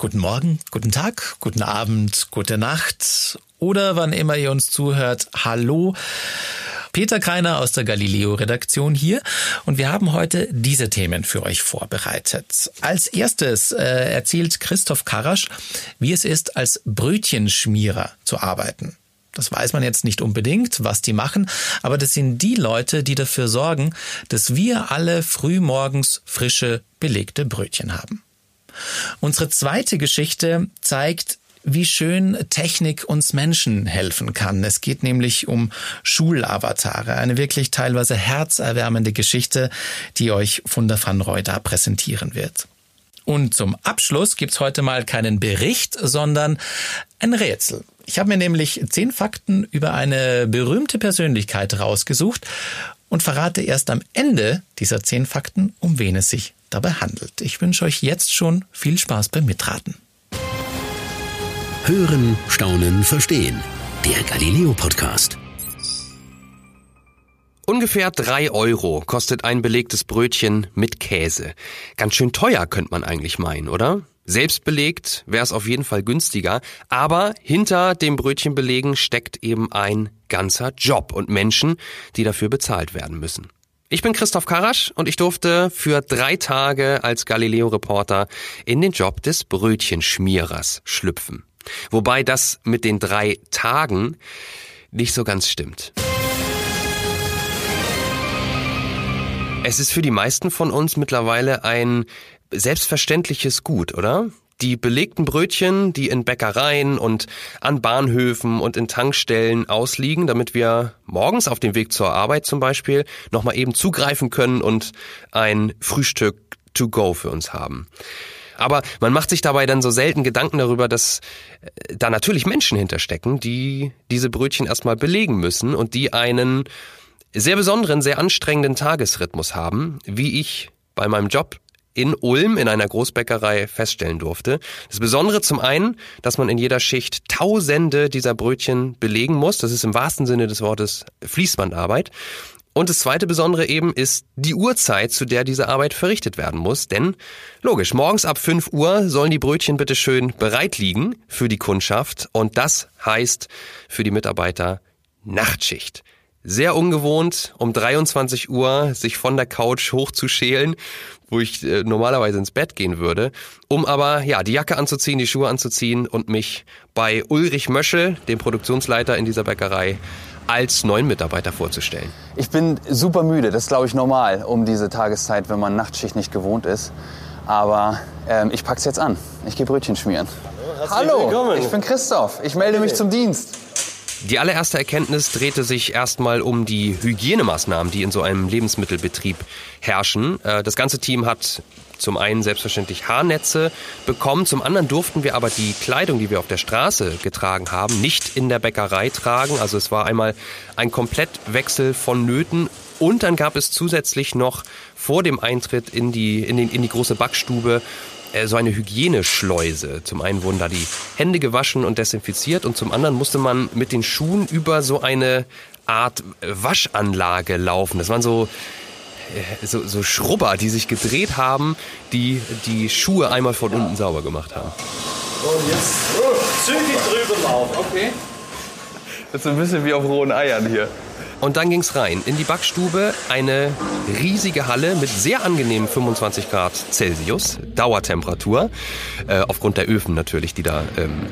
Guten Morgen, guten Tag, guten Abend, gute Nacht oder wann immer ihr uns zuhört. Hallo. Peter Kreiner aus der Galileo-Redaktion hier und wir haben heute diese Themen für euch vorbereitet. Als erstes äh, erzählt Christoph Karasch, wie es ist, als Brötchenschmierer zu arbeiten. Das weiß man jetzt nicht unbedingt, was die machen, aber das sind die Leute, die dafür sorgen, dass wir alle frühmorgens frische, belegte Brötchen haben. Unsere zweite Geschichte zeigt, wie schön Technik uns Menschen helfen kann. Es geht nämlich um Schulavatare, eine wirklich teilweise herzerwärmende Geschichte, die euch Funda van da präsentieren wird. Und zum Abschluss gibt's heute mal keinen Bericht, sondern ein Rätsel. Ich habe mir nämlich zehn Fakten über eine berühmte Persönlichkeit rausgesucht und verrate erst am Ende dieser zehn Fakten, um wen es sich dabei handelt. Ich wünsche euch jetzt schon viel Spaß beim Mitraten. Hören, Staunen, Verstehen. Der Galileo Podcast. Ungefähr drei Euro kostet ein belegtes Brötchen mit Käse. Ganz schön teuer könnte man eigentlich meinen, oder? Selbst belegt wäre es auf jeden Fall günstiger, aber hinter dem Brötchenbelegen steckt eben ein ganzer Job und Menschen, die dafür bezahlt werden müssen. Ich bin Christoph Karasch und ich durfte für drei Tage als Galileo-Reporter in den Job des Brötchenschmierers schlüpfen. Wobei das mit den drei Tagen nicht so ganz stimmt. Es ist für die meisten von uns mittlerweile ein selbstverständliches Gut, oder? Die belegten Brötchen, die in Bäckereien und an Bahnhöfen und in Tankstellen ausliegen, damit wir morgens auf dem Weg zur Arbeit zum Beispiel nochmal eben zugreifen können und ein Frühstück to go für uns haben. Aber man macht sich dabei dann so selten Gedanken darüber, dass äh, da natürlich Menschen hinterstecken, die diese Brötchen erstmal belegen müssen und die einen sehr besonderen, sehr anstrengenden Tagesrhythmus haben, wie ich bei meinem Job in Ulm in einer Großbäckerei feststellen durfte. Das Besondere zum einen, dass man in jeder Schicht Tausende dieser Brötchen belegen muss. Das ist im wahrsten Sinne des Wortes Fließbandarbeit. Und das zweite Besondere eben ist die Uhrzeit, zu der diese Arbeit verrichtet werden muss. Denn, logisch, morgens ab 5 Uhr sollen die Brötchen bitte schön bereit liegen für die Kundschaft. Und das heißt für die Mitarbeiter Nachtschicht. Sehr ungewohnt, um 23 Uhr sich von der Couch hochzuschälen, wo ich äh, normalerweise ins Bett gehen würde, um aber ja die Jacke anzuziehen, die Schuhe anzuziehen und mich bei Ulrich Möschel, dem Produktionsleiter in dieser Bäckerei, als neuen Mitarbeiter vorzustellen. Ich bin super müde, das ist glaube ich normal um diese Tageszeit, wenn man Nachtschicht nicht gewohnt ist. Aber ähm, ich pack's jetzt an. Ich gehe Brötchen schmieren. Hallo, Hallo ich bin Christoph. Ich melde mich zum Dienst. Die allererste Erkenntnis drehte sich erstmal um die Hygienemaßnahmen, die in so einem Lebensmittelbetrieb herrschen. Äh, das ganze Team hat zum einen selbstverständlich Haarnetze bekommen, zum anderen durften wir aber die Kleidung, die wir auf der Straße getragen haben, nicht in der Bäckerei tragen. Also es war einmal ein Komplettwechsel von Nöten und dann gab es zusätzlich noch vor dem Eintritt in die, in, den, in die große Backstube so eine Hygieneschleuse. Zum einen wurden da die Hände gewaschen und desinfiziert und zum anderen musste man mit den Schuhen über so eine Art Waschanlage laufen. Das waren so äh, so, so Schrubber, die sich gedreht haben, die die Schuhe einmal von unten sauber gemacht haben. Und jetzt oh, zügig drüber laufen, okay? Das ist ein bisschen wie auf rohen Eiern hier. Und dann ging's rein in die Backstube, eine riesige Halle mit sehr angenehmen 25 Grad Celsius, Dauertemperatur, äh, aufgrund der Öfen natürlich, die da ähm,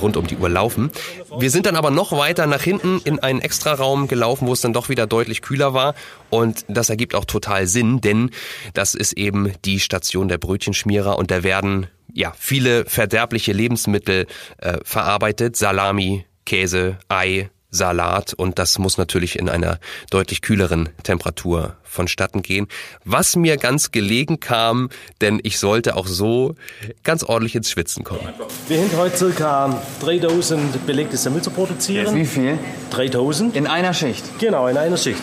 rund um die Uhr laufen. Wir sind dann aber noch weiter nach hinten in einen Extraraum gelaufen, wo es dann doch wieder deutlich kühler war. Und das ergibt auch total Sinn, denn das ist eben die Station der Brötchenschmierer und da werden ja viele verderbliche Lebensmittel äh, verarbeitet, Salami, Käse, Ei, Salat und das muss natürlich in einer deutlich kühleren Temperatur vonstatten gehen. Was mir ganz gelegen kam, denn ich sollte auch so ganz ordentlich ins Schwitzen kommen. Wir haben heute circa 3000 belegte Semmel zu produzieren. Wie viel? 3000. In einer Schicht? Genau, in einer Schicht.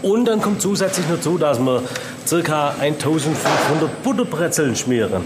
Und dann kommt zusätzlich dazu, dass wir circa 1500 Butterbrezeln schmieren.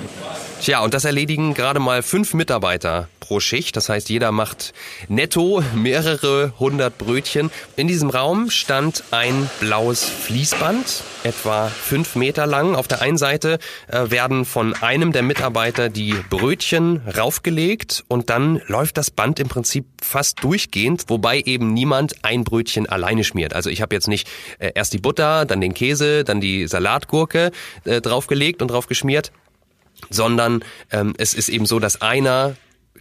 Tja, und das erledigen gerade mal fünf Mitarbeiter pro Schicht. Das heißt, jeder macht netto mehrere hundert Brötchen. In diesem Raum stand ein blaues Fließband, etwa fünf Meter lang. Auf der einen Seite äh, werden von einem der Mitarbeiter die Brötchen raufgelegt und dann läuft das Band im Prinzip fast durchgehend, wobei eben niemand ein Brötchen alleine schmiert. Also ich habe jetzt nicht äh, erst die Butter, dann den Käse, dann die Salatgurke äh, draufgelegt und drauf geschmiert, sondern ähm, es ist eben so, dass einer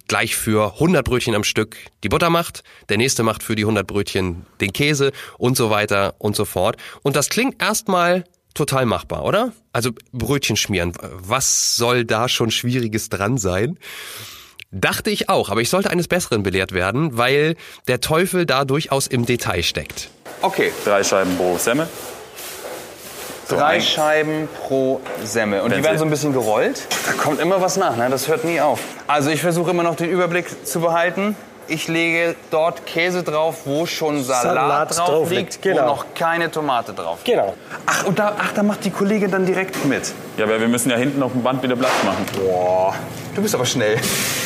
gleich für 100 Brötchen am Stück die Butter macht, der nächste macht für die 100 Brötchen den Käse und so weiter und so fort. Und das klingt erstmal total machbar, oder? Also Brötchen schmieren, was soll da schon Schwieriges dran sein? Dachte ich auch, aber ich sollte eines Besseren belehrt werden, weil der Teufel da durchaus im Detail steckt. Okay. Drei Scheiben pro Semmel. So Drei ein- Scheiben pro Semmel. Und Wenn die werden Sie- so ein bisschen gerollt. Da kommt immer was nach, ne? das hört nie auf. Also ich versuche immer noch den Überblick zu behalten. Ich lege dort Käse drauf, wo schon Salat, Salat drauf drauf liegt, liegt, genau. wo noch keine Tomate drauf. Genau. Ach, und da, ach, da macht die Kollegin dann direkt mit. Ja, aber wir müssen ja hinten auf dem Band wieder Platz machen. Boah, du bist aber schnell.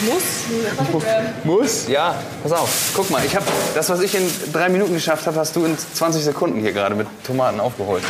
Muss. Muss? Ja, pass auf. Guck mal, ich habe das, was ich in drei Minuten geschafft habe, hast du in 20 Sekunden hier gerade mit Tomaten aufgeholt.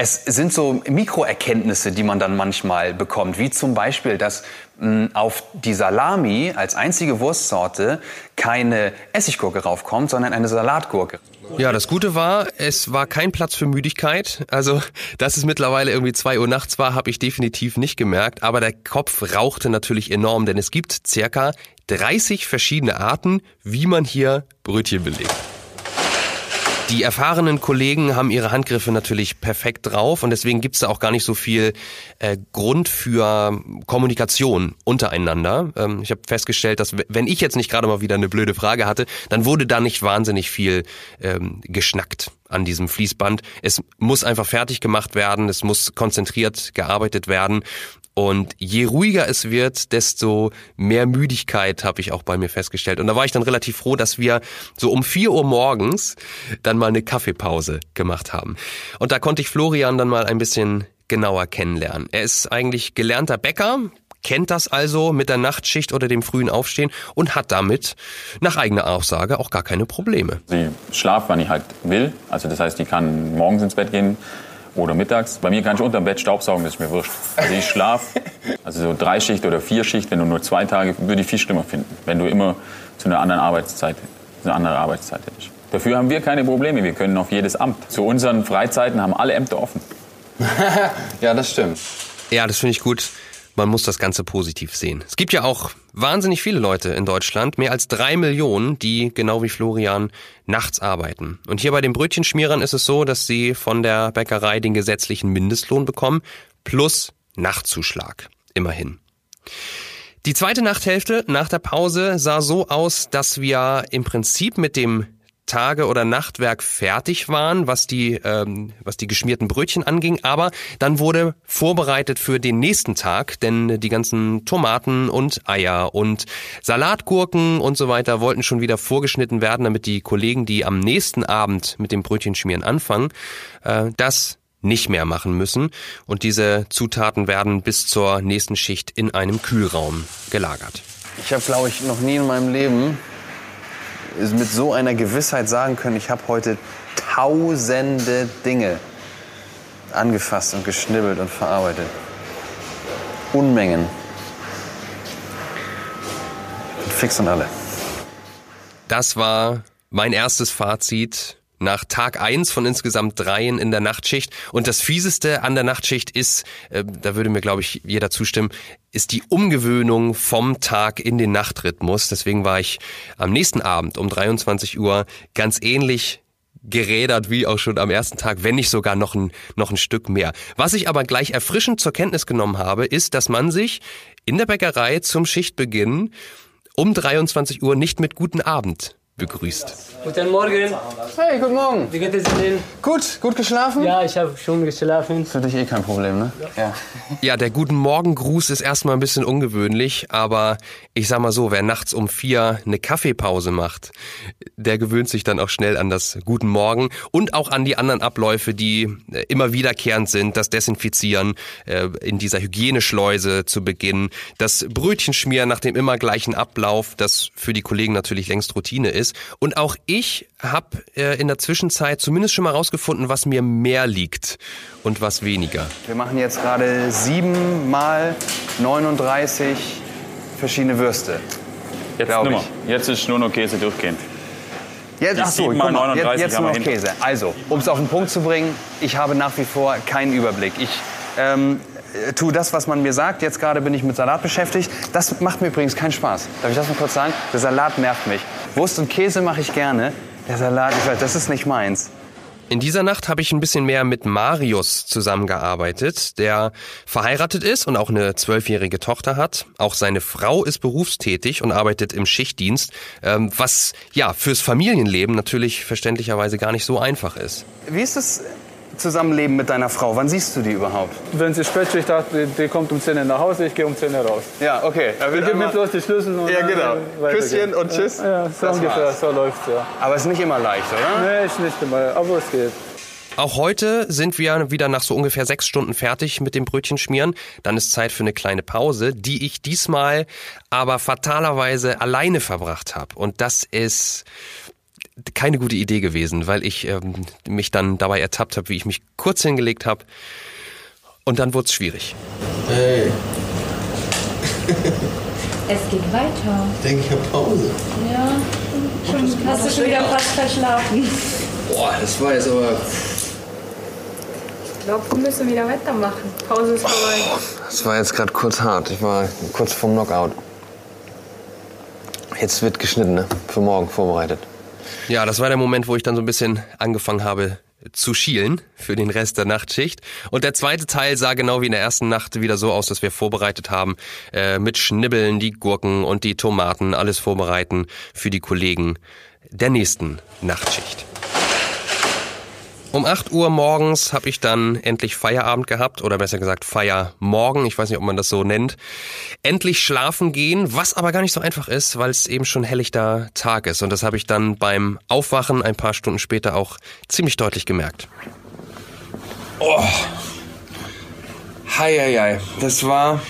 Es sind so Mikroerkenntnisse, die man dann manchmal bekommt, wie zum Beispiel, dass mh, auf die Salami als einzige Wurstsorte keine Essiggurke raufkommt, sondern eine Salatgurke. Ja, das Gute war, es war kein Platz für Müdigkeit. Also, dass es mittlerweile irgendwie zwei Uhr nachts war, habe ich definitiv nicht gemerkt. Aber der Kopf rauchte natürlich enorm, denn es gibt circa 30 verschiedene Arten, wie man hier Brötchen belegt. Die erfahrenen Kollegen haben ihre Handgriffe natürlich perfekt drauf und deswegen gibt's da auch gar nicht so viel äh, Grund für Kommunikation untereinander. Ähm, ich habe festgestellt, dass wenn ich jetzt nicht gerade mal wieder eine blöde Frage hatte, dann wurde da nicht wahnsinnig viel ähm, geschnackt an diesem Fließband. Es muss einfach fertig gemacht werden, es muss konzentriert gearbeitet werden und je ruhiger es wird, desto mehr Müdigkeit habe ich auch bei mir festgestellt. Und da war ich dann relativ froh, dass wir so um 4 Uhr morgens dann mal eine Kaffeepause gemacht haben. Und da konnte ich Florian dann mal ein bisschen genauer kennenlernen. Er ist eigentlich gelernter Bäcker, kennt das also mit der Nachtschicht oder dem frühen Aufstehen und hat damit nach eigener Aussage auch gar keine Probleme. Sie schlaft, wann ich halt will. Also das heißt, die kann morgens ins Bett gehen oder mittags. Bei mir kann ich unterm Bett Staubsaugen, das ist mir wurscht. Also ich schlafe, also so Dreischicht oder Vierschicht, wenn du nur zwei Tage, würde ich viel schlimmer finden. Wenn du immer zu einer anderen Arbeitszeit, eine andere Arbeitszeit hättest. Dafür haben wir keine Probleme, wir können auf jedes Amt. Zu unseren Freizeiten haben alle Ämter offen. Ja, das stimmt. Ja, das finde ich gut. Man muss das Ganze positiv sehen. Es gibt ja auch wahnsinnig viele Leute in Deutschland, mehr als drei Millionen, die genau wie Florian nachts arbeiten. Und hier bei den Brötchenschmierern ist es so, dass sie von der Bäckerei den gesetzlichen Mindestlohn bekommen, plus Nachtzuschlag. Immerhin. Die zweite Nachthälfte nach der Pause sah so aus, dass wir im Prinzip mit dem Tage- oder Nachtwerk fertig waren, was die, ähm, was die geschmierten Brötchen anging. Aber dann wurde vorbereitet für den nächsten Tag, denn die ganzen Tomaten und Eier und Salatgurken und so weiter wollten schon wieder vorgeschnitten werden, damit die Kollegen, die am nächsten Abend mit dem Brötchenschmieren anfangen, äh, das nicht mehr machen müssen. Und diese Zutaten werden bis zur nächsten Schicht in einem Kühlraum gelagert. Ich habe, glaube ich, noch nie in meinem Leben mit so einer Gewissheit sagen können, ich habe heute tausende Dinge angefasst und geschnibbelt und verarbeitet. Unmengen. Fix und alle. Das war mein erstes Fazit nach Tag eins von insgesamt dreien in der Nachtschicht. Und das Fieseste an der Nachtschicht ist, äh, da würde mir, glaube ich, jeder zustimmen, ist die Umgewöhnung vom Tag in den Nachtrhythmus. Deswegen war ich am nächsten Abend um 23 Uhr ganz ähnlich gerädert wie auch schon am ersten Tag, wenn nicht sogar noch ein, noch ein Stück mehr. Was ich aber gleich erfrischend zur Kenntnis genommen habe, ist, dass man sich in der Bäckerei zum Schichtbeginn um 23 Uhr nicht mit guten Abend begrüßt. Guten Morgen. Hey, guten Morgen. Wie geht es Ihnen? Gut, gut geschlafen? Ja, ich habe schon geschlafen. Für dich eh kein Problem, ne? Ja. Ja, der Guten Morgen-Gruß ist erstmal ein bisschen ungewöhnlich, aber ich sag mal so, wer nachts um vier eine Kaffeepause macht, der gewöhnt sich dann auch schnell an das Guten Morgen und auch an die anderen Abläufe, die äh, immer wiederkehrend sind, das Desinfizieren äh, in dieser Hygieneschleuse zu Beginn, das Brötchenschmieren nach dem immer gleichen Ablauf, das für die Kollegen natürlich längst Routine ist. Und auch ich habe äh, in der Zwischenzeit zumindest schon mal rausgefunden, was mir mehr liegt und was weniger. Wir machen jetzt gerade sieben mal 39 verschiedene Würste. Jetzt nimmer. ich. Jetzt ist nur noch Käse durchgehend. Jetzt, ach so, mal guck mal, 39 jetzt, jetzt haben nur wir noch. Käse. Also, um es auf den Punkt zu bringen, ich habe nach wie vor keinen Überblick. Ich ähm, äh, tue das, was man mir sagt. Jetzt gerade bin ich mit Salat beschäftigt. Das macht mir übrigens keinen Spaß. Darf ich das mal kurz sagen? Der Salat nervt mich. Wurst und Käse mache ich gerne. Der Salat, ich weiß, das ist nicht meins. In dieser Nacht habe ich ein bisschen mehr mit Marius zusammengearbeitet, der verheiratet ist und auch eine zwölfjährige Tochter hat. Auch seine Frau ist berufstätig und arbeitet im Schichtdienst, ähm, was ja fürs Familienleben natürlich verständlicherweise gar nicht so einfach ist. Wie ist das Zusammenleben mit deiner Frau? Wann siehst du die überhaupt? Wenn sie Spätschicht hat, die, die kommt um 10 Uhr nach Hause, ich gehe um 10 Uhr raus. Ja, okay. Er Wir will geben mir einmal- bloß die Schlüssel und Ja, genau. Küsschen und tschüss. Ja, so Das ungefähr, war's. so läuft's ja. Aber es ist nicht immer leicht, oder? Nee, ist nicht immer, aber es geht. Auch heute sind wir wieder nach so ungefähr sechs Stunden fertig mit dem Brötchen schmieren. Dann ist Zeit für eine kleine Pause, die ich diesmal aber fatalerweise alleine verbracht habe. Und das ist keine gute Idee gewesen, weil ich ähm, mich dann dabei ertappt habe, wie ich mich kurz hingelegt habe. Und dann wurde es schwierig. Hey, Es geht weiter. ich denke, ich habe Pause. Ja, schon, hast du schon wieder fast verschlafen. Boah, das war jetzt aber. Ich glaube, wir müssen wieder weitermachen. Pause ist vorbei. Das war jetzt gerade kurz hart. Ich war kurz vorm Knockout. Jetzt wird geschnitten, ne? Für morgen vorbereitet. Ja, das war der Moment, wo ich dann so ein bisschen angefangen habe zu schielen für den Rest der Nachtschicht. Und der zweite Teil sah genau wie in der ersten Nacht wieder so aus, dass wir vorbereitet haben, äh, mit Schnibbeln, die Gurken und die Tomaten, alles vorbereiten für die Kollegen der nächsten Nachtschicht. Um 8 Uhr morgens habe ich dann endlich Feierabend gehabt oder besser gesagt Feiermorgen, ich weiß nicht, ob man das so nennt. Endlich schlafen gehen, was aber gar nicht so einfach ist, weil es eben schon helllichter Tag ist und das habe ich dann beim Aufwachen ein paar Stunden später auch ziemlich deutlich gemerkt. Oh. Hei, hei, hei. Das war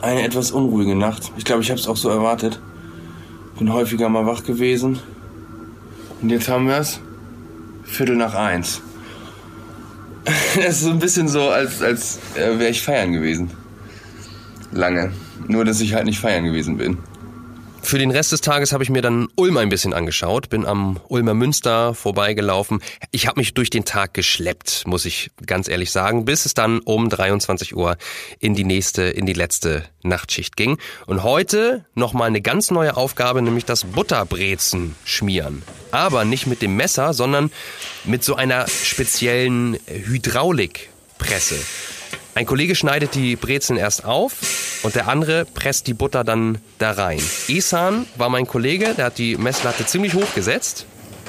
eine etwas unruhige Nacht. Ich glaube, ich habe es auch so erwartet. Bin häufiger mal wach gewesen. Und jetzt haben wir es. Viertel nach eins. Es ist so ein bisschen so, als, als äh, wäre ich feiern gewesen. Lange. Nur, dass ich halt nicht feiern gewesen bin. Für den Rest des Tages habe ich mir dann Ulm ein bisschen angeschaut, bin am Ulmer Münster vorbeigelaufen. Ich habe mich durch den Tag geschleppt, muss ich ganz ehrlich sagen, bis es dann um 23 Uhr in die nächste, in die letzte Nachtschicht ging. Und heute nochmal eine ganz neue Aufgabe, nämlich das Butterbrezen schmieren. Aber nicht mit dem Messer, sondern mit so einer speziellen Hydraulikpresse. Ein Kollege schneidet die Brezeln erst auf und der andere presst die Butter dann da rein. Esan war mein Kollege, der hat die Messlatte ziemlich hoch gesetzt.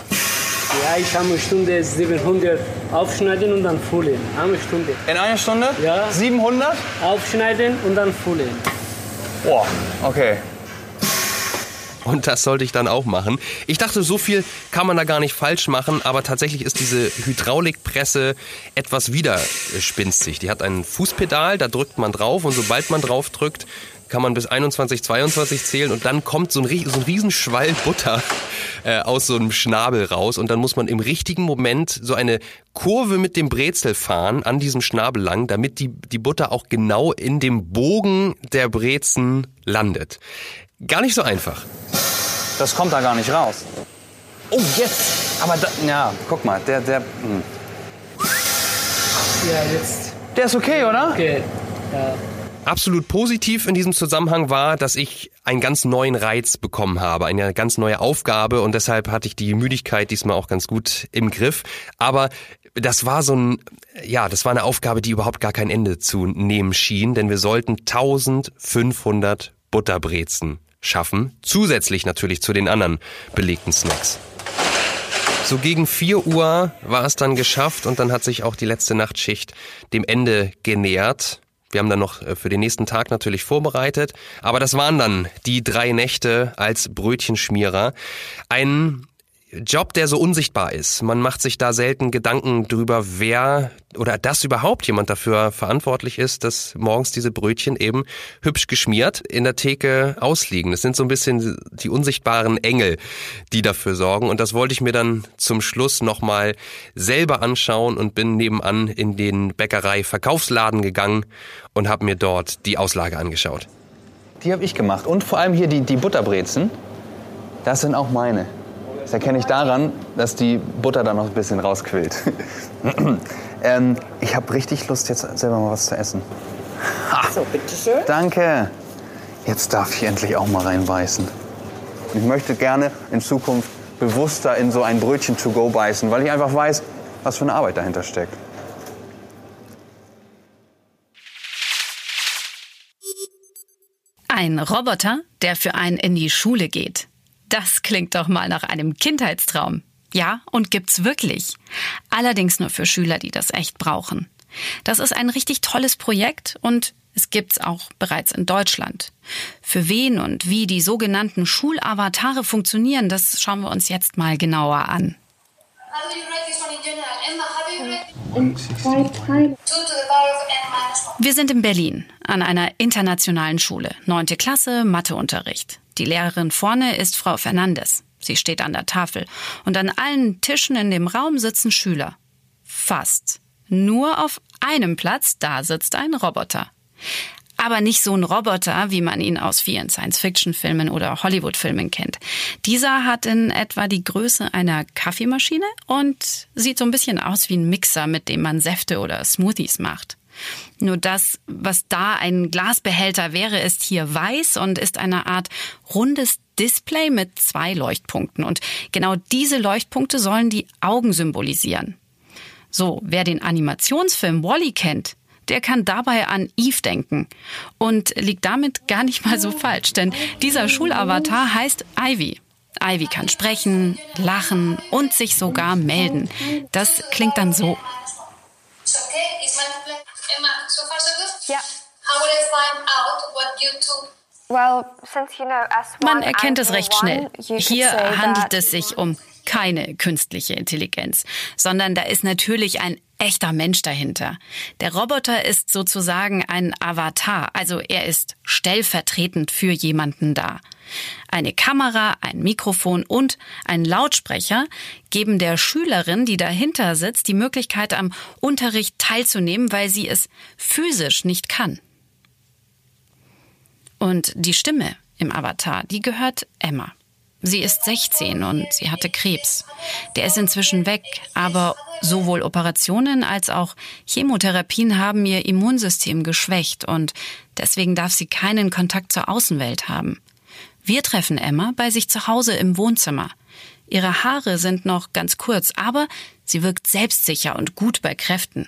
Ja, ich habe eine Stunde 700 aufschneiden und dann füllen. Eine Stunde. In einer Stunde? Ja. 700? Aufschneiden und dann füllen. Boah, okay. Und das sollte ich dann auch machen. Ich dachte, so viel kann man da gar nicht falsch machen, aber tatsächlich ist diese Hydraulikpresse etwas widerspinstig. Die hat ein Fußpedal, da drückt man drauf und sobald man drauf drückt, kann man bis 21, 22 zählen und dann kommt so ein, so ein Riesenschwall Butter äh, aus so einem Schnabel raus und dann muss man im richtigen Moment so eine Kurve mit dem Brezel fahren an diesem Schnabel lang, damit die, die Butter auch genau in dem Bogen der Brezen landet. Gar nicht so einfach. Das kommt da gar nicht raus. Oh, jetzt! Aber da, ja, guck mal, der, der, hm. Ja, jetzt. der ist okay, oder? Okay. Ja. Absolut positiv in diesem Zusammenhang war, dass ich einen ganz neuen Reiz bekommen habe, eine ganz neue Aufgabe und deshalb hatte ich die Müdigkeit diesmal auch ganz gut im Griff. Aber das war so ein, ja, das war eine Aufgabe, die überhaupt gar kein Ende zu nehmen schien, denn wir sollten 1500 Butterbrezen schaffen, zusätzlich natürlich zu den anderen belegten Snacks. So gegen 4 Uhr war es dann geschafft und dann hat sich auch die letzte Nachtschicht dem Ende genähert. Wir haben dann noch äh, für den nächsten Tag natürlich vorbereitet, aber das waren dann die drei Nächte als Brötchenschmierer. Ein Job, der so unsichtbar ist. Man macht sich da selten Gedanken drüber, wer oder dass überhaupt jemand dafür verantwortlich ist, dass morgens diese Brötchen eben hübsch geschmiert in der Theke ausliegen. Das sind so ein bisschen die unsichtbaren Engel, die dafür sorgen. Und das wollte ich mir dann zum Schluss nochmal selber anschauen und bin nebenan in den Bäckerei-Verkaufsladen gegangen und habe mir dort die Auslage angeschaut. Die habe ich gemacht. Und vor allem hier die, die Butterbrezen. Das sind auch meine. Das erkenne ich daran, dass die Butter da noch ein bisschen rausquillt. ähm, ich habe richtig Lust, jetzt selber mal was zu essen. Ha. So, bitteschön. Danke. Jetzt darf ich endlich auch mal reinbeißen. Ich möchte gerne in Zukunft bewusster in so ein Brötchen to go beißen, weil ich einfach weiß, was für eine Arbeit dahinter steckt. Ein Roboter, der für einen in die Schule geht. Das klingt doch mal nach einem Kindheitstraum. Ja, und gibt's wirklich. Allerdings nur für Schüler, die das echt brauchen. Das ist ein richtig tolles Projekt und es gibt's auch bereits in Deutschland. Für wen und wie die sogenannten Schulavatare funktionieren, das schauen wir uns jetzt mal genauer an. Wir sind in Berlin an einer internationalen Schule. Neunte Klasse, Matheunterricht. Die Lehrerin vorne ist Frau Fernandes. Sie steht an der Tafel. Und an allen Tischen in dem Raum sitzen Schüler. Fast. Nur auf einem Platz, da sitzt ein Roboter. Aber nicht so ein Roboter, wie man ihn aus vielen Science-Fiction-Filmen oder Hollywood-Filmen kennt. Dieser hat in etwa die Größe einer Kaffeemaschine und sieht so ein bisschen aus wie ein Mixer, mit dem man Säfte oder Smoothies macht. Nur das, was da ein Glasbehälter wäre, ist hier weiß und ist eine Art rundes Display mit zwei Leuchtpunkten. Und genau diese Leuchtpunkte sollen die Augen symbolisieren. So, wer den Animationsfilm Wally kennt, der kann dabei an Eve denken und liegt damit gar nicht mal so falsch, denn dieser Schulavatar heißt Ivy. Ivy kann sprechen, lachen und sich sogar melden. Das klingt dann so. Yeah. How would I find out what you took? Man erkennt es recht schnell. Hier handelt es sich um keine künstliche Intelligenz, sondern da ist natürlich ein echter Mensch dahinter. Der Roboter ist sozusagen ein Avatar, also er ist stellvertretend für jemanden da. Eine Kamera, ein Mikrofon und ein Lautsprecher geben der Schülerin, die dahinter sitzt, die Möglichkeit, am Unterricht teilzunehmen, weil sie es physisch nicht kann. Und die Stimme im Avatar, die gehört Emma. Sie ist 16 und sie hatte Krebs. Der ist inzwischen weg, aber sowohl Operationen als auch Chemotherapien haben ihr Immunsystem geschwächt und deswegen darf sie keinen Kontakt zur Außenwelt haben. Wir treffen Emma bei sich zu Hause im Wohnzimmer. Ihre Haare sind noch ganz kurz, aber sie wirkt selbstsicher und gut bei Kräften.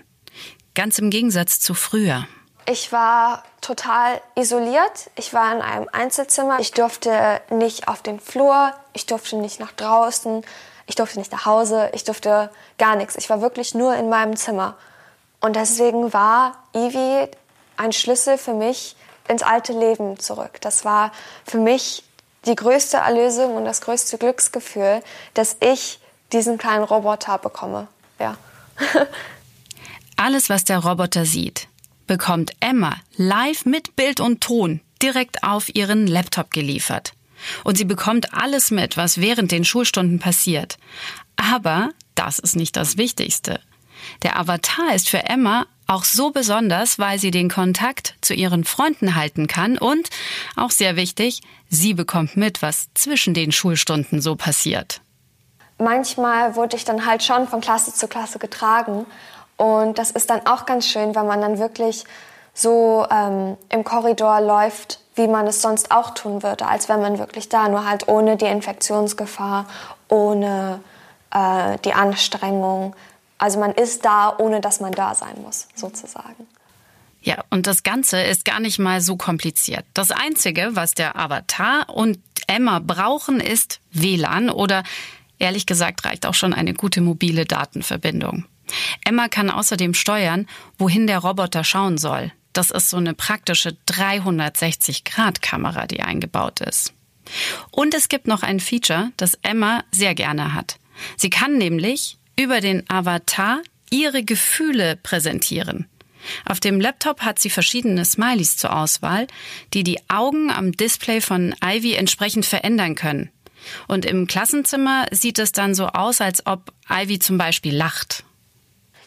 Ganz im Gegensatz zu früher. Ich war total isoliert. Ich war in einem Einzelzimmer. Ich durfte nicht auf den Flur, ich durfte nicht nach draußen, ich durfte nicht nach Hause, ich durfte gar nichts. Ich war wirklich nur in meinem Zimmer. Und deswegen war Ivi ein Schlüssel für mich ins alte Leben zurück. Das war für mich die größte Erlösung und das größte Glücksgefühl, dass ich diesen kleinen Roboter bekomme. Ja. Alles, was der Roboter sieht, bekommt Emma live mit Bild und Ton direkt auf ihren Laptop geliefert. Und sie bekommt alles mit, was während den Schulstunden passiert. Aber das ist nicht das Wichtigste. Der Avatar ist für Emma auch so besonders, weil sie den Kontakt zu ihren Freunden halten kann und, auch sehr wichtig, sie bekommt mit, was zwischen den Schulstunden so passiert. Manchmal wurde ich dann halt schon von Klasse zu Klasse getragen und das ist dann auch ganz schön, weil man dann wirklich so ähm, im Korridor läuft, wie man es sonst auch tun würde, als wenn man wirklich da, nur halt ohne die Infektionsgefahr, ohne äh, die Anstrengung, also man ist da, ohne dass man da sein muss, sozusagen. Ja, und das Ganze ist gar nicht mal so kompliziert. Das Einzige, was der Avatar und Emma brauchen, ist WLAN oder ehrlich gesagt reicht auch schon eine gute mobile Datenverbindung. Emma kann außerdem steuern, wohin der Roboter schauen soll. Das ist so eine praktische 360-Grad-Kamera, die eingebaut ist. Und es gibt noch ein Feature, das Emma sehr gerne hat. Sie kann nämlich über den Avatar ihre Gefühle präsentieren. Auf dem Laptop hat sie verschiedene Smileys zur Auswahl, die die Augen am Display von Ivy entsprechend verändern können. Und im Klassenzimmer sieht es dann so aus, als ob Ivy zum Beispiel lacht.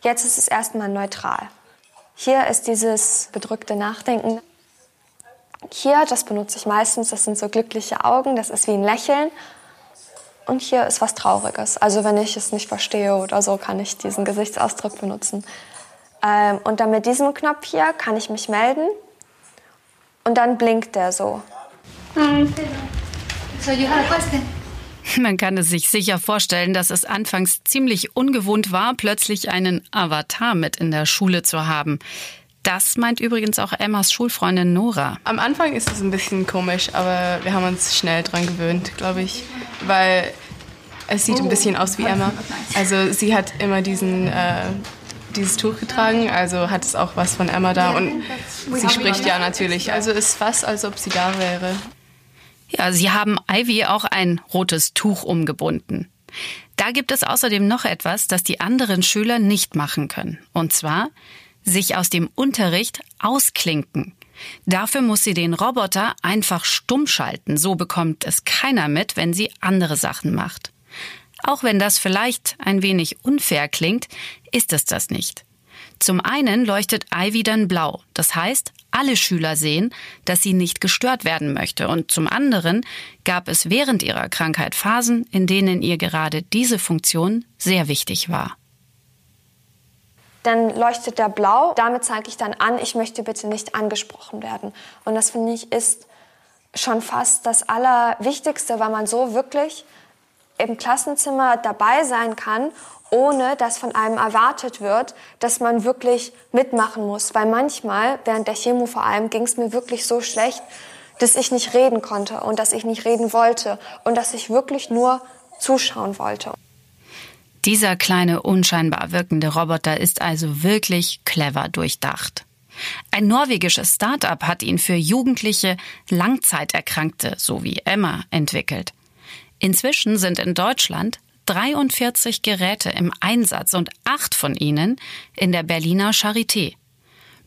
Jetzt ist es erstmal neutral. Hier ist dieses bedrückte Nachdenken. Hier, das benutze ich meistens, das sind so glückliche Augen, das ist wie ein Lächeln. Und hier ist was Trauriges. Also wenn ich es nicht verstehe oder so, kann ich diesen Gesichtsausdruck benutzen. Ähm, und dann mit diesem Knopf hier kann ich mich melden und dann blinkt der so. Man kann es sich sicher vorstellen, dass es anfangs ziemlich ungewohnt war, plötzlich einen Avatar mit in der Schule zu haben. Das meint übrigens auch Emmas Schulfreundin Nora. Am Anfang ist es ein bisschen komisch, aber wir haben uns schnell dran gewöhnt, glaube ich, weil es sieht ein bisschen aus wie Emma. Also sie hat immer diesen äh, dieses Tuch getragen, also hat es auch was von Emma da und sie spricht ja natürlich, also ist fast, als ob sie da wäre. Ja, sie haben Ivy auch ein rotes Tuch umgebunden. Da gibt es außerdem noch etwas, das die anderen Schüler nicht machen können. Und zwar sich aus dem Unterricht ausklinken. Dafür muss sie den Roboter einfach stumm schalten. So bekommt es keiner mit, wenn sie andere Sachen macht. Auch wenn das vielleicht ein wenig unfair klingt, ist es das nicht. Zum einen leuchtet Ivy dann blau. Das heißt, alle Schüler sehen, dass sie nicht gestört werden möchte. Und zum anderen gab es während ihrer Krankheit Phasen, in denen ihr gerade diese Funktion sehr wichtig war. Dann leuchtet der blau. Damit zeige ich dann an, ich möchte bitte nicht angesprochen werden. Und das finde ich ist schon fast das Allerwichtigste, weil man so wirklich im Klassenzimmer dabei sein kann, ohne dass von einem erwartet wird, dass man wirklich mitmachen muss. Weil manchmal, während der Chemo vor allem, ging es mir wirklich so schlecht, dass ich nicht reden konnte und dass ich nicht reden wollte und dass ich wirklich nur zuschauen wollte. Dieser kleine, unscheinbar wirkende Roboter ist also wirklich clever durchdacht. Ein norwegisches Start-up hat ihn für jugendliche Langzeiterkrankte, so wie Emma, entwickelt. Inzwischen sind in Deutschland 43 Geräte im Einsatz und acht von ihnen in der Berliner Charité.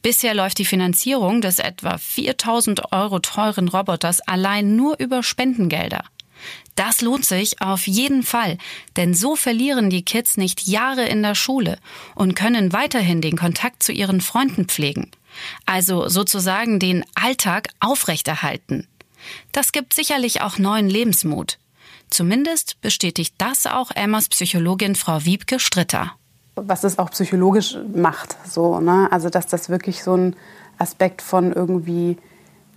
Bisher läuft die Finanzierung des etwa 4000 Euro teuren Roboters allein nur über Spendengelder. Das lohnt sich auf jeden Fall, denn so verlieren die Kids nicht Jahre in der Schule und können weiterhin den Kontakt zu ihren Freunden pflegen. Also sozusagen den Alltag aufrechterhalten. Das gibt sicherlich auch neuen Lebensmut. Zumindest bestätigt das auch Emmas Psychologin Frau Wiebke Stritter. Was es auch psychologisch macht, so, ne? Also, dass das wirklich so ein Aspekt von irgendwie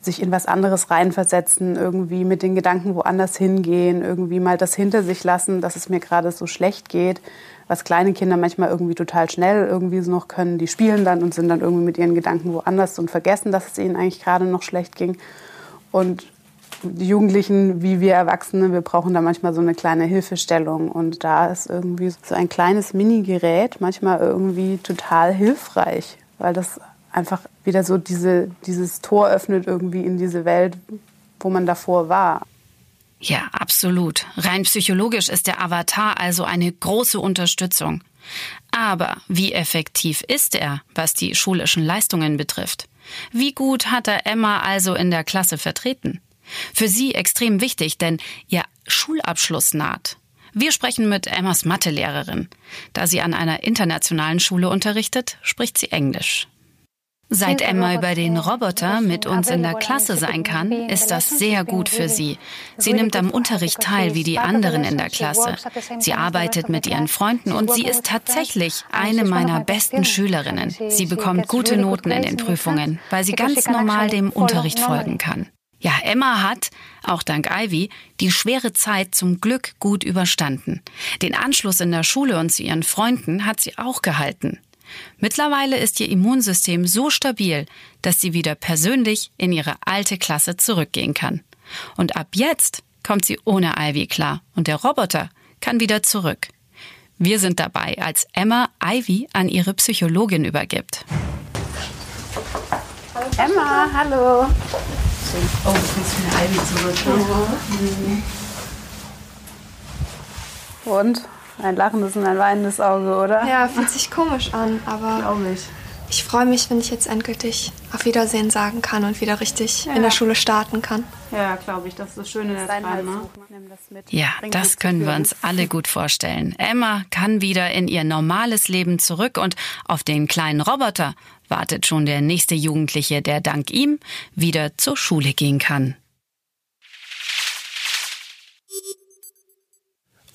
sich in was anderes reinversetzen, irgendwie mit den Gedanken woanders hingehen, irgendwie mal das hinter sich lassen, dass es mir gerade so schlecht geht, was kleine Kinder manchmal irgendwie total schnell irgendwie so noch können. Die spielen dann und sind dann irgendwie mit ihren Gedanken woanders und vergessen, dass es ihnen eigentlich gerade noch schlecht ging. Und die Jugendlichen wie wir Erwachsene, wir brauchen da manchmal so eine kleine Hilfestellung. Und da ist irgendwie so ein kleines Mini-Gerät manchmal irgendwie total hilfreich, weil das einfach wieder so diese, dieses Tor öffnet irgendwie in diese Welt, wo man davor war. Ja, absolut. Rein psychologisch ist der Avatar also eine große Unterstützung. Aber wie effektiv ist er, was die schulischen Leistungen betrifft? Wie gut hat er Emma also in der Klasse vertreten? Für sie extrem wichtig, denn ihr Schulabschluss naht. Wir sprechen mit Emmas Mathelehrerin. Da sie an einer internationalen Schule unterrichtet, spricht sie Englisch. Seit Emma über den Roboter mit uns in der Klasse sein kann, ist das sehr gut für sie. Sie nimmt am Unterricht teil wie die anderen in der Klasse. Sie arbeitet mit ihren Freunden und sie ist tatsächlich eine meiner besten Schülerinnen. Sie bekommt gute Noten in den Prüfungen, weil sie ganz normal dem Unterricht folgen kann. Ja, Emma hat, auch dank Ivy, die schwere Zeit zum Glück gut überstanden. Den Anschluss in der Schule und zu ihren Freunden hat sie auch gehalten. Mittlerweile ist ihr Immunsystem so stabil, dass sie wieder persönlich in ihre alte Klasse zurückgehen kann. Und ab jetzt kommt sie ohne Ivy klar und der Roboter kann wieder zurück. Wir sind dabei, als Emma Ivy an ihre Psychologin übergibt. Emma, hallo. Oh, du bist für eine Ivy zurück. Ne? Und? Ein lachendes und ein weinendes Auge, oder? Ja, fühlt sich komisch an, aber. Glaube ich. Ich freue mich, wenn ich jetzt endgültig auf Wiedersehen sagen kann und wieder richtig Ja. in der Schule starten kann. Ja, glaube ich. Das ist das Schöne der Zeit, ne? Ja, das können wir uns alle gut vorstellen. Emma kann wieder in ihr normales Leben zurück und auf den kleinen Roboter wartet schon der nächste Jugendliche, der dank ihm wieder zur Schule gehen kann.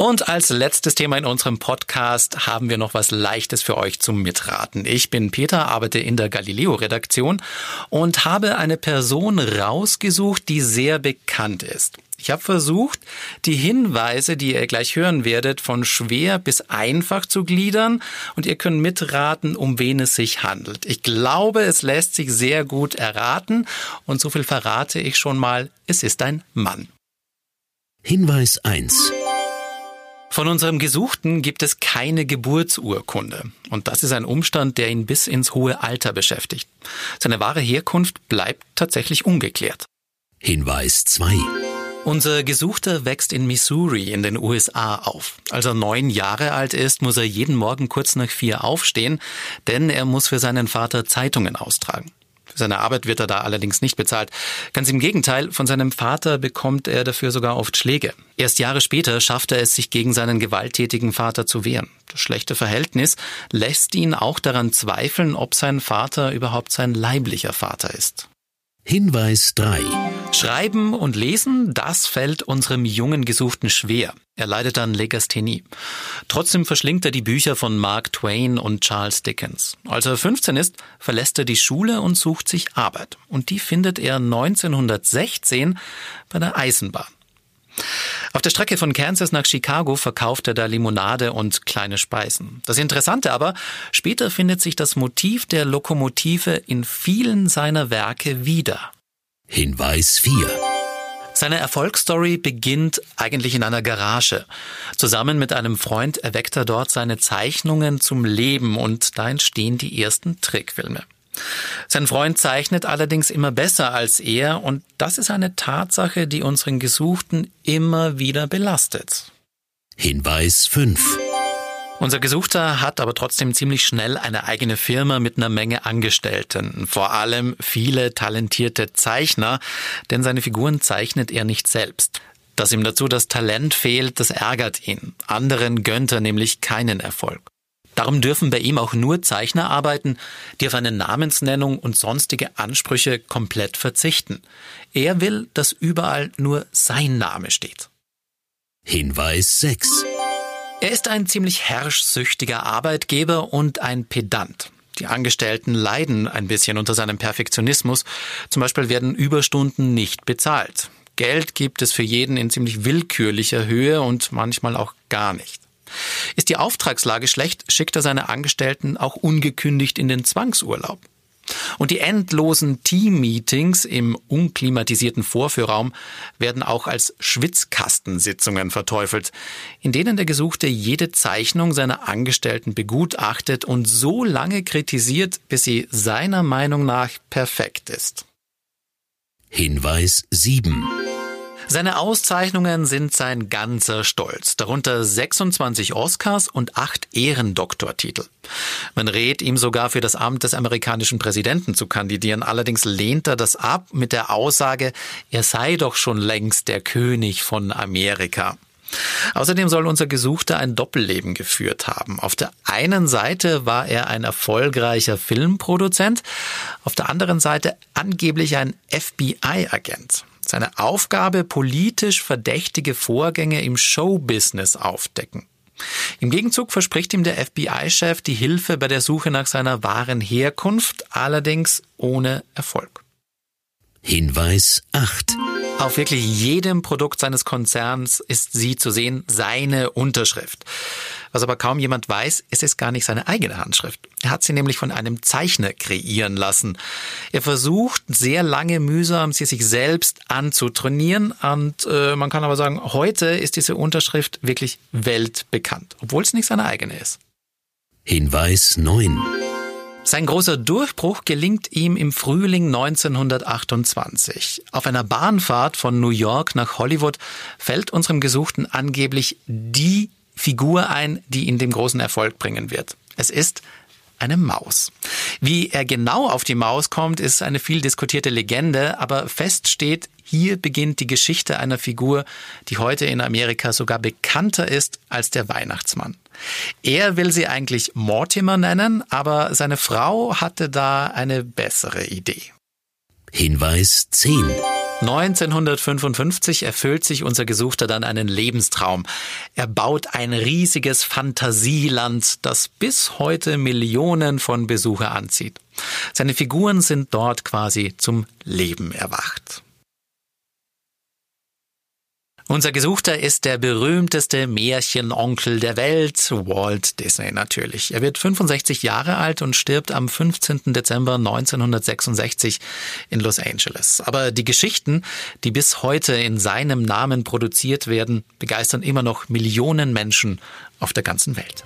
Und als letztes Thema in unserem Podcast haben wir noch was Leichtes für euch zum Mitraten. Ich bin Peter, arbeite in der Galileo-Redaktion und habe eine Person rausgesucht, die sehr bekannt ist. Ich habe versucht, die Hinweise, die ihr gleich hören werdet, von schwer bis einfach zu gliedern und ihr könnt mitraten, um wen es sich handelt. Ich glaube, es lässt sich sehr gut erraten und so viel verrate ich schon mal, es ist ein Mann. Hinweis 1. Von unserem Gesuchten gibt es keine Geburtsurkunde. Und das ist ein Umstand, der ihn bis ins hohe Alter beschäftigt. Seine wahre Herkunft bleibt tatsächlich ungeklärt. Hinweis 2. Unser Gesuchter wächst in Missouri in den USA auf. Als er neun Jahre alt ist, muss er jeden Morgen kurz nach vier aufstehen, denn er muss für seinen Vater Zeitungen austragen. Seine Arbeit wird er da allerdings nicht bezahlt. Ganz im Gegenteil, von seinem Vater bekommt er dafür sogar oft Schläge. Erst Jahre später schafft er es, sich gegen seinen gewalttätigen Vater zu wehren. Das schlechte Verhältnis lässt ihn auch daran zweifeln, ob sein Vater überhaupt sein leiblicher Vater ist. Hinweis 3. Schreiben und Lesen, das fällt unserem jungen Gesuchten schwer. Er leidet an Legasthenie. Trotzdem verschlingt er die Bücher von Mark Twain und Charles Dickens. Als er 15 ist, verlässt er die Schule und sucht sich Arbeit. Und die findet er 1916 bei der Eisenbahn. Auf der Strecke von Kansas nach Chicago verkauft er da Limonade und kleine Speisen. Das Interessante aber, später findet sich das Motiv der Lokomotive in vielen seiner Werke wieder. Hinweis 4. Seine Erfolgsstory beginnt eigentlich in einer Garage. Zusammen mit einem Freund erweckt er dort seine Zeichnungen zum Leben und da entstehen die ersten Trickfilme. Sein Freund zeichnet allerdings immer besser als er und das ist eine Tatsache, die unseren Gesuchten immer wieder belastet. Hinweis 5. Unser Gesuchter hat aber trotzdem ziemlich schnell eine eigene Firma mit einer Menge Angestellten, vor allem viele talentierte Zeichner, denn seine Figuren zeichnet er nicht selbst. Dass ihm dazu das Talent fehlt, das ärgert ihn. Anderen gönnt er nämlich keinen Erfolg. Darum dürfen bei ihm auch nur Zeichner arbeiten, die auf eine Namensnennung und sonstige Ansprüche komplett verzichten. Er will, dass überall nur sein Name steht. Hinweis 6. Er ist ein ziemlich herrschsüchtiger Arbeitgeber und ein Pedant. Die Angestellten leiden ein bisschen unter seinem Perfektionismus. Zum Beispiel werden Überstunden nicht bezahlt. Geld gibt es für jeden in ziemlich willkürlicher Höhe und manchmal auch gar nicht. Ist die Auftragslage schlecht, schickt er seine Angestellten auch ungekündigt in den Zwangsurlaub. Und die endlosen Team-Meetings im unklimatisierten Vorführraum werden auch als Schwitzkastensitzungen verteufelt, in denen der Gesuchte jede Zeichnung seiner Angestellten begutachtet und so lange kritisiert, bis sie seiner Meinung nach perfekt ist. Hinweis 7. Seine Auszeichnungen sind sein ganzer Stolz, darunter 26 Oscars und 8 Ehrendoktortitel. Man rät ihm sogar für das Amt des amerikanischen Präsidenten zu kandidieren, allerdings lehnt er das ab mit der Aussage, er sei doch schon längst der König von Amerika. Außerdem soll unser Gesuchter ein Doppelleben geführt haben. Auf der einen Seite war er ein erfolgreicher Filmproduzent, auf der anderen Seite angeblich ein FBI-Agent. Seine Aufgabe, politisch verdächtige Vorgänge im Showbusiness aufdecken. Im Gegenzug verspricht ihm der FBI-Chef die Hilfe bei der Suche nach seiner wahren Herkunft, allerdings ohne Erfolg. Hinweis 8. Auf wirklich jedem Produkt seines Konzerns ist sie zu sehen, seine Unterschrift. Was aber kaum jemand weiß, es ist gar nicht seine eigene Handschrift. Er hat sie nämlich von einem Zeichner kreieren lassen. Er versucht sehr lange mühsam, sie sich selbst anzutrainieren und äh, man kann aber sagen, heute ist diese Unterschrift wirklich weltbekannt, obwohl es nicht seine eigene ist. Hinweis 9. Sein großer Durchbruch gelingt ihm im Frühling 1928. Auf einer Bahnfahrt von New York nach Hollywood fällt unserem Gesuchten angeblich die Figur ein, die ihn dem großen Erfolg bringen wird. Es ist eine Maus. Wie er genau auf die Maus kommt, ist eine viel diskutierte Legende, aber fest steht, hier beginnt die Geschichte einer Figur, die heute in Amerika sogar bekannter ist als der Weihnachtsmann. Er will sie eigentlich Mortimer nennen, aber seine Frau hatte da eine bessere Idee. Hinweis 10. 1955 erfüllt sich unser Gesuchter dann einen Lebenstraum. Er baut ein riesiges Fantasieland, das bis heute Millionen von Besucher anzieht. Seine Figuren sind dort quasi zum Leben erwacht. Unser Gesuchter ist der berühmteste Märchenonkel der Welt, Walt Disney natürlich. Er wird 65 Jahre alt und stirbt am 15. Dezember 1966 in Los Angeles. Aber die Geschichten, die bis heute in seinem Namen produziert werden, begeistern immer noch Millionen Menschen auf der ganzen Welt.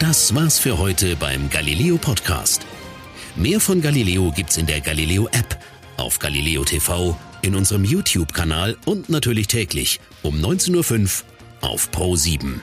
Das war's für heute beim Galileo Podcast. Mehr von Galileo gibt's in der Galileo App auf Galileo TV, in unserem YouTube-Kanal und natürlich täglich um 19.05 Uhr auf Pro 7.